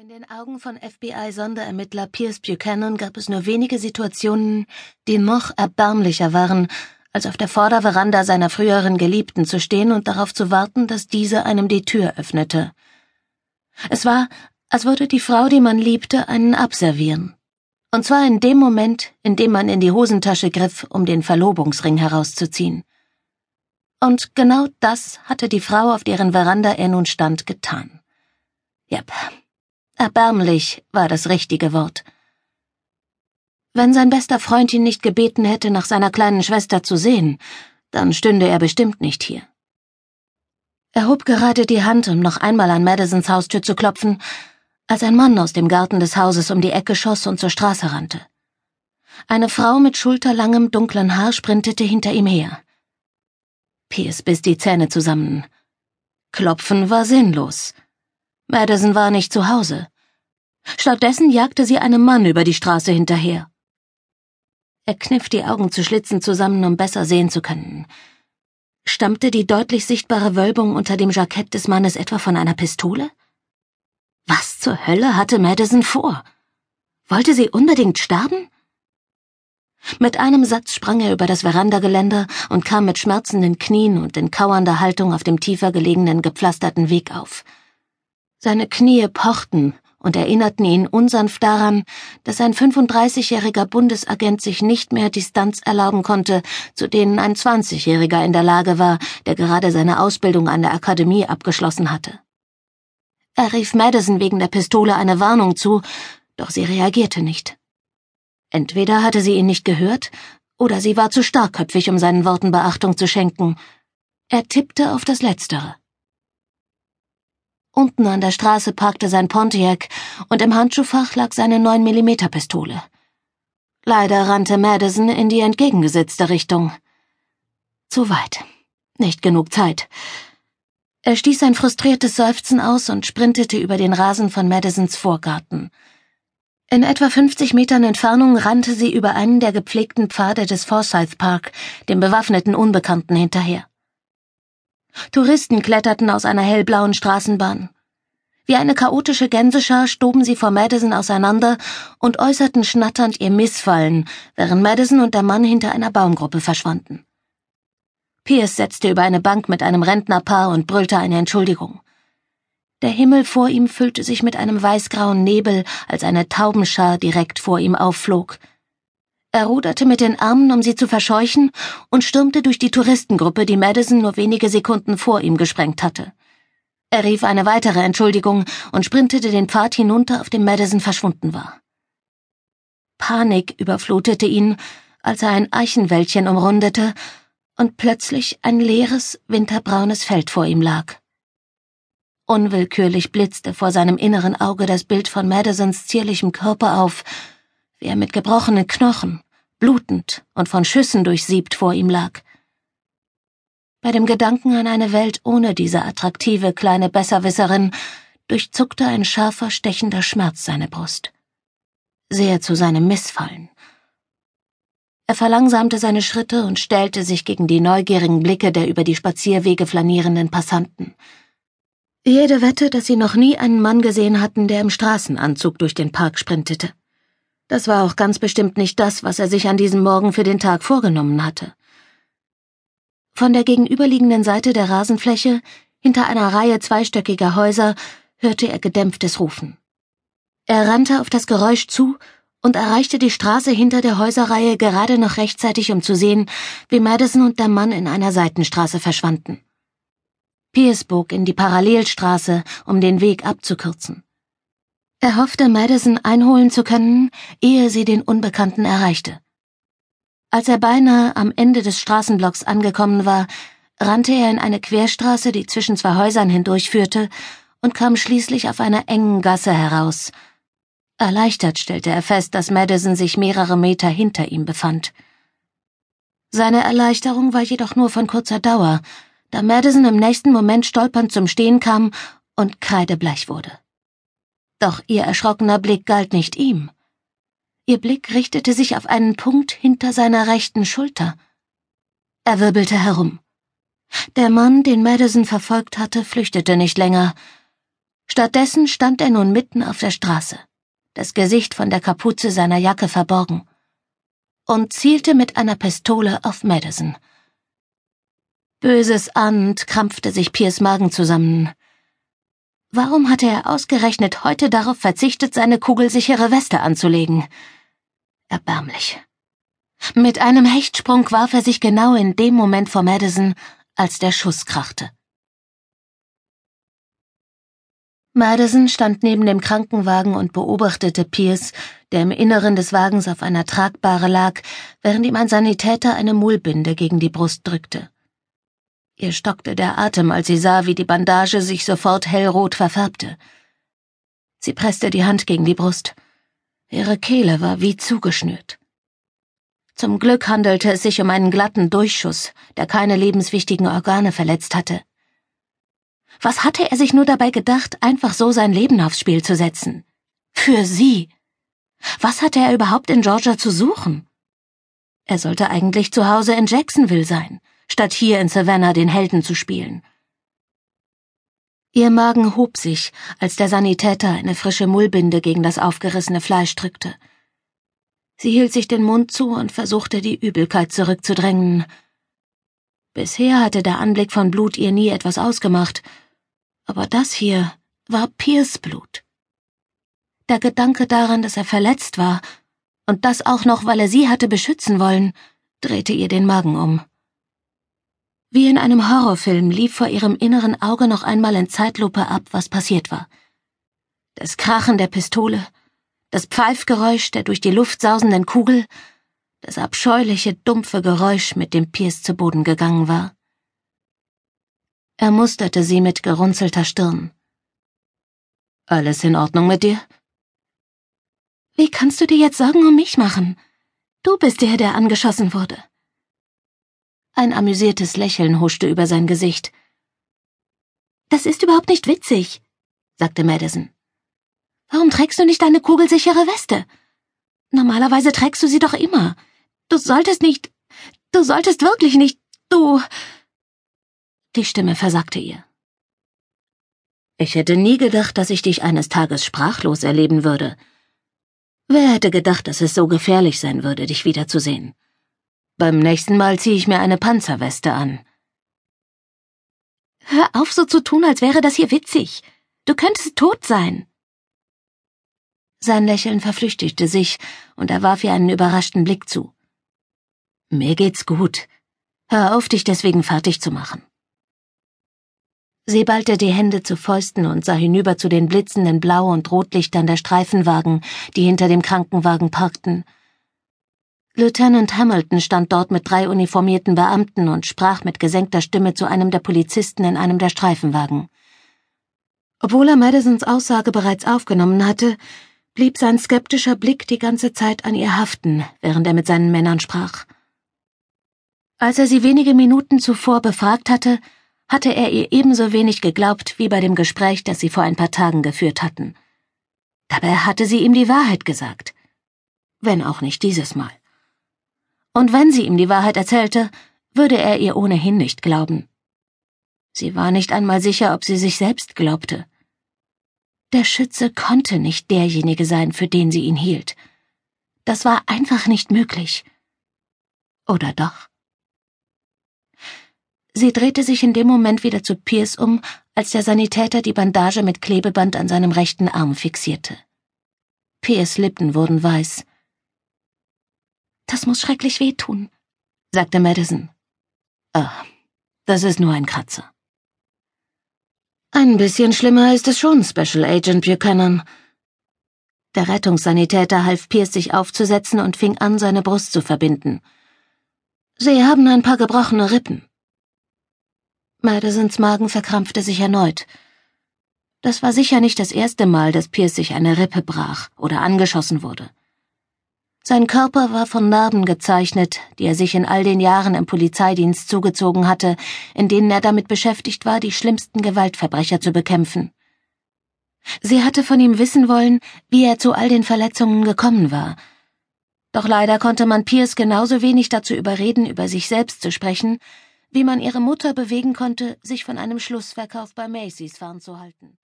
In den Augen von FBI-Sonderermittler Pierce Buchanan gab es nur wenige Situationen, die noch erbärmlicher waren, als auf der Vorderveranda seiner früheren Geliebten zu stehen und darauf zu warten, dass diese einem die Tür öffnete. Es war, als würde die Frau, die man liebte, einen abservieren. Und zwar in dem Moment, in dem man in die Hosentasche griff, um den Verlobungsring herauszuziehen. Und genau das hatte die Frau, auf deren Veranda er nun stand, getan. Jep, Erbärmlich war das richtige Wort. Wenn sein bester Freund ihn nicht gebeten hätte, nach seiner kleinen Schwester zu sehen, dann stünde er bestimmt nicht hier. Er hob gerade die Hand, um noch einmal an Madisons Haustür zu klopfen, als ein Mann aus dem Garten des Hauses um die Ecke schoss und zur Straße rannte. Eine Frau mit schulterlangem dunklen Haar sprintete hinter ihm her. Pierce biss die Zähne zusammen. Klopfen war sinnlos. Madison war nicht zu Hause. Stattdessen jagte sie einem Mann über die Straße hinterher. Er kniff die Augen zu Schlitzen zusammen, um besser sehen zu können. Stammte die deutlich sichtbare Wölbung unter dem Jackett des Mannes etwa von einer Pistole? Was zur Hölle hatte Madison vor? Wollte sie unbedingt sterben? Mit einem Satz sprang er über das Verandageländer und kam mit schmerzenden Knien und in kauernder Haltung auf dem tiefer gelegenen gepflasterten Weg auf. Seine Knie pochten und erinnerten ihn unsanft daran, dass ein 35-jähriger Bundesagent sich nicht mehr Distanz erlauben konnte, zu denen ein 20-jähriger in der Lage war, der gerade seine Ausbildung an der Akademie abgeschlossen hatte. Er rief Madison wegen der Pistole eine Warnung zu, doch sie reagierte nicht. Entweder hatte sie ihn nicht gehört, oder sie war zu starkköpfig, um seinen Worten Beachtung zu schenken. Er tippte auf das Letztere. Unten an der Straße parkte sein Pontiac und im Handschuhfach lag seine 9mm Pistole. Leider rannte Madison in die entgegengesetzte Richtung. Zu weit. Nicht genug Zeit. Er stieß ein frustriertes Seufzen aus und sprintete über den Rasen von Madisons Vorgarten. In etwa 50 Metern Entfernung rannte sie über einen der gepflegten Pfade des Forsyth Park, dem bewaffneten Unbekannten hinterher. Touristen kletterten aus einer hellblauen Straßenbahn. Wie eine chaotische Gänseschar stoben sie vor Madison auseinander und äußerten schnatternd ihr Missfallen, während Madison und der Mann hinter einer Baumgruppe verschwanden. Pierce setzte über eine Bank mit einem Rentnerpaar und brüllte eine Entschuldigung. Der Himmel vor ihm füllte sich mit einem weißgrauen Nebel, als eine Taubenschar direkt vor ihm aufflog. Er ruderte mit den Armen, um sie zu verscheuchen, und stürmte durch die Touristengruppe, die Madison nur wenige Sekunden vor ihm gesprengt hatte. Er rief eine weitere Entschuldigung und sprintete den Pfad hinunter, auf dem Madison verschwunden war. Panik überflutete ihn, als er ein Eichenwäldchen umrundete und plötzlich ein leeres, winterbraunes Feld vor ihm lag. Unwillkürlich blitzte vor seinem inneren Auge das Bild von Madisons zierlichem Körper auf, wie er mit gebrochenen Knochen, blutend und von Schüssen durchsiebt vor ihm lag. Bei dem Gedanken an eine Welt ohne diese attraktive kleine Besserwisserin durchzuckte ein scharfer, stechender Schmerz seine Brust. Sehr zu seinem Missfallen. Er verlangsamte seine Schritte und stellte sich gegen die neugierigen Blicke der über die Spazierwege flanierenden Passanten. Jede Wette, dass sie noch nie einen Mann gesehen hatten, der im Straßenanzug durch den Park sprintete. Das war auch ganz bestimmt nicht das, was er sich an diesem Morgen für den Tag vorgenommen hatte. Von der gegenüberliegenden Seite der Rasenfläche, hinter einer Reihe zweistöckiger Häuser, hörte er gedämpftes Rufen. Er rannte auf das Geräusch zu und erreichte die Straße hinter der Häuserreihe gerade noch rechtzeitig, um zu sehen, wie Madison und der Mann in einer Seitenstraße verschwanden. Pierce bog in die Parallelstraße, um den Weg abzukürzen. Er hoffte, Madison einholen zu können, ehe sie den Unbekannten erreichte. Als er beinahe am Ende des Straßenblocks angekommen war, rannte er in eine Querstraße, die zwischen zwei Häusern hindurchführte, und kam schließlich auf einer engen Gasse heraus. Erleichtert stellte er fest, dass Madison sich mehrere Meter hinter ihm befand. Seine Erleichterung war jedoch nur von kurzer Dauer, da Madison im nächsten Moment stolpernd zum Stehen kam und kreidebleich wurde. Doch ihr erschrockener Blick galt nicht ihm. Ihr Blick richtete sich auf einen Punkt hinter seiner rechten Schulter. Er wirbelte herum. Der Mann, den Madison verfolgt hatte, flüchtete nicht länger. Stattdessen stand er nun mitten auf der Straße, das Gesicht von der Kapuze seiner Jacke verborgen, und zielte mit einer Pistole auf Madison. Böses Ahnd krampfte sich Piers Magen zusammen. Warum hatte er ausgerechnet heute darauf verzichtet, seine kugelsichere Weste anzulegen? Erbärmlich. Mit einem Hechtsprung warf er sich genau in dem Moment vor Madison, als der Schuss krachte. Madison stand neben dem Krankenwagen und beobachtete Pierce, der im Inneren des Wagens auf einer Tragbare lag, während ihm ein Sanitäter eine Mullbinde gegen die Brust drückte. Ihr stockte der Atem, als sie sah, wie die Bandage sich sofort hellrot verfärbte. Sie presste die Hand gegen die Brust. Ihre Kehle war wie zugeschnürt. Zum Glück handelte es sich um einen glatten Durchschuss, der keine lebenswichtigen Organe verletzt hatte. Was hatte er sich nur dabei gedacht, einfach so sein Leben aufs Spiel zu setzen? Für sie. Was hatte er überhaupt in Georgia zu suchen? Er sollte eigentlich zu Hause in Jacksonville sein, statt hier in Savannah den Helden zu spielen. Ihr Magen hob sich, als der Sanitäter eine frische Mullbinde gegen das aufgerissene Fleisch drückte. Sie hielt sich den Mund zu und versuchte, die Übelkeit zurückzudrängen. Bisher hatte der Anblick von Blut ihr nie etwas ausgemacht, aber das hier war Piers Blut. Der Gedanke daran, dass er verletzt war, und das auch noch, weil er sie hatte beschützen wollen, drehte ihr den Magen um. Wie in einem Horrorfilm lief vor ihrem inneren Auge noch einmal in Zeitlupe ab, was passiert war. Das Krachen der Pistole, das Pfeifgeräusch der durch die Luft sausenden Kugel, das abscheuliche, dumpfe Geräusch, mit dem Pierce zu Boden gegangen war. Er musterte sie mit gerunzelter Stirn. Alles in Ordnung mit dir? Wie kannst du dir jetzt Sorgen um mich machen? Du bist der, der angeschossen wurde. Ein amüsiertes Lächeln huschte über sein Gesicht. Das ist überhaupt nicht witzig, sagte Madison. Warum trägst du nicht deine kugelsichere Weste? Normalerweise trägst du sie doch immer. Du solltest nicht. Du solltest wirklich nicht. Du. Die Stimme versagte ihr. Ich hätte nie gedacht, dass ich dich eines Tages sprachlos erleben würde. Wer hätte gedacht, dass es so gefährlich sein würde, dich wiederzusehen? Beim nächsten Mal ziehe ich mir eine Panzerweste an. Hör auf, so zu tun, als wäre das hier witzig. Du könntest tot sein. Sein Lächeln verflüchtigte sich, und er warf ihr einen überraschten Blick zu. Mir geht's gut. Hör auf, dich deswegen fertig zu machen. Sie ballte die Hände zu Fäusten und sah hinüber zu den blitzenden Blau- und Rotlichtern der Streifenwagen, die hinter dem Krankenwagen parkten. Lieutenant Hamilton stand dort mit drei uniformierten Beamten und sprach mit gesenkter Stimme zu einem der Polizisten in einem der Streifenwagen. Obwohl er Madisons Aussage bereits aufgenommen hatte, blieb sein skeptischer Blick die ganze Zeit an ihr haften, während er mit seinen Männern sprach. Als er sie wenige Minuten zuvor befragt hatte, hatte er ihr ebenso wenig geglaubt wie bei dem Gespräch, das sie vor ein paar Tagen geführt hatten. Dabei hatte sie ihm die Wahrheit gesagt. Wenn auch nicht dieses Mal. Und wenn sie ihm die Wahrheit erzählte, würde er ihr ohnehin nicht glauben. Sie war nicht einmal sicher, ob sie sich selbst glaubte. Der Schütze konnte nicht derjenige sein, für den sie ihn hielt. Das war einfach nicht möglich. Oder doch? Sie drehte sich in dem Moment wieder zu Pierce um, als der Sanitäter die Bandage mit Klebeband an seinem rechten Arm fixierte. Pierce Lippen wurden weiß. Das muss schrecklich wehtun, sagte Madison. Ah, das ist nur ein Kratzer. Ein bisschen schlimmer ist es schon, Special Agent Buchanan. Der Rettungssanitäter half Pierce sich aufzusetzen und fing an, seine Brust zu verbinden. Sie haben ein paar gebrochene Rippen. Madisons Magen verkrampfte sich erneut. Das war sicher nicht das erste Mal, dass Pierce sich eine Rippe brach oder angeschossen wurde. Sein Körper war von Narben gezeichnet, die er sich in all den Jahren im Polizeidienst zugezogen hatte, in denen er damit beschäftigt war, die schlimmsten Gewaltverbrecher zu bekämpfen. Sie hatte von ihm wissen wollen, wie er zu all den Verletzungen gekommen war. Doch leider konnte man Pierce genauso wenig dazu überreden, über sich selbst zu sprechen, wie man ihre Mutter bewegen konnte, sich von einem Schlussverkauf bei Macy's fernzuhalten.